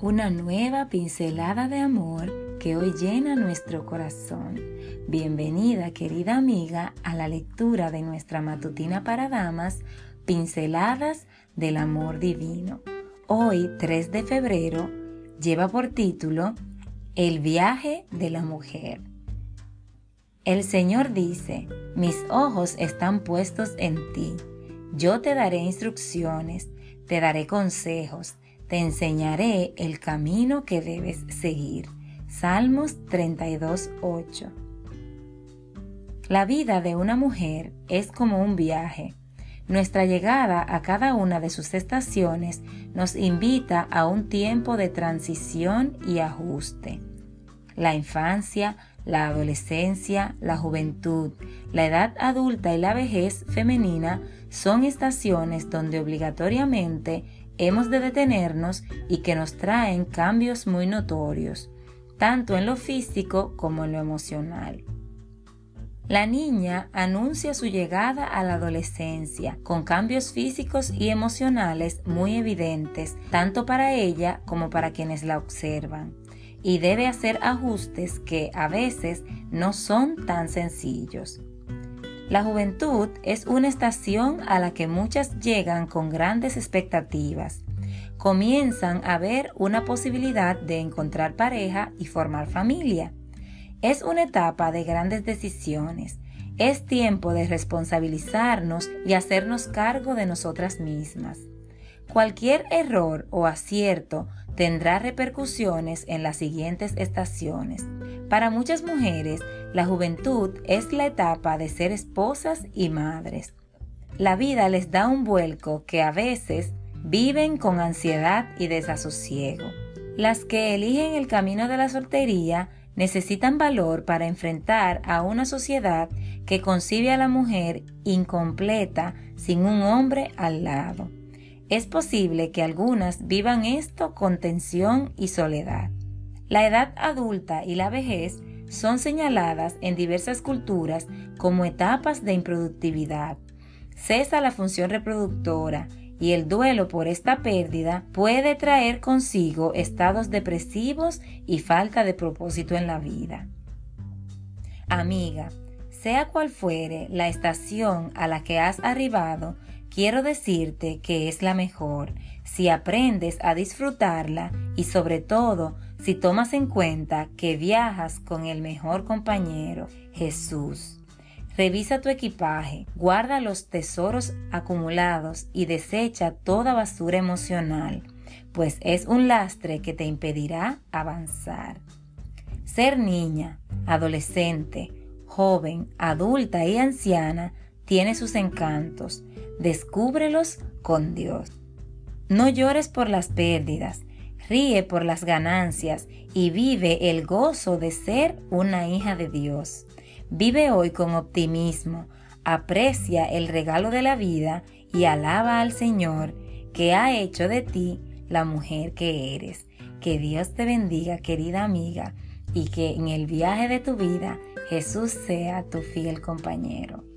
una nueva pincelada de amor que hoy llena nuestro corazón. Bienvenida querida amiga a la lectura de nuestra matutina para damas, Pinceladas del Amor Divino. Hoy, 3 de febrero, lleva por título El viaje de la mujer. El Señor dice, mis ojos están puestos en ti. Yo te daré instrucciones, te daré consejos, te enseñaré el camino que debes seguir. Salmos 32.8 La vida de una mujer es como un viaje. Nuestra llegada a cada una de sus estaciones nos invita a un tiempo de transición y ajuste. La infancia, la adolescencia, la juventud, la edad adulta y la vejez femenina son estaciones donde obligatoriamente hemos de detenernos y que nos traen cambios muy notorios, tanto en lo físico como en lo emocional. La niña anuncia su llegada a la adolescencia con cambios físicos y emocionales muy evidentes, tanto para ella como para quienes la observan y debe hacer ajustes que a veces no son tan sencillos. La juventud es una estación a la que muchas llegan con grandes expectativas. Comienzan a ver una posibilidad de encontrar pareja y formar familia. Es una etapa de grandes decisiones. Es tiempo de responsabilizarnos y hacernos cargo de nosotras mismas. Cualquier error o acierto tendrá repercusiones en las siguientes estaciones. Para muchas mujeres, la juventud es la etapa de ser esposas y madres. La vida les da un vuelco que a veces viven con ansiedad y desasosiego. Las que eligen el camino de la soltería necesitan valor para enfrentar a una sociedad que concibe a la mujer incompleta sin un hombre al lado. Es posible que algunas vivan esto con tensión y soledad. La edad adulta y la vejez son señaladas en diversas culturas como etapas de improductividad. Cesa la función reproductora y el duelo por esta pérdida puede traer consigo estados depresivos y falta de propósito en la vida. Amiga, sea cual fuere la estación a la que has arribado, quiero decirte que es la mejor si aprendes a disfrutarla y sobre todo si tomas en cuenta que viajas con el mejor compañero, Jesús. Revisa tu equipaje, guarda los tesoros acumulados y desecha toda basura emocional, pues es un lastre que te impedirá avanzar. Ser niña, adolescente, joven, adulta y anciana tiene sus encantos, descúbrelos con Dios. No llores por las pérdidas, ríe por las ganancias y vive el gozo de ser una hija de Dios. Vive hoy con optimismo, aprecia el regalo de la vida y alaba al Señor que ha hecho de ti la mujer que eres. Que Dios te bendiga, querida amiga, y que en el viaje de tu vida Jesús sea tu fiel compañero.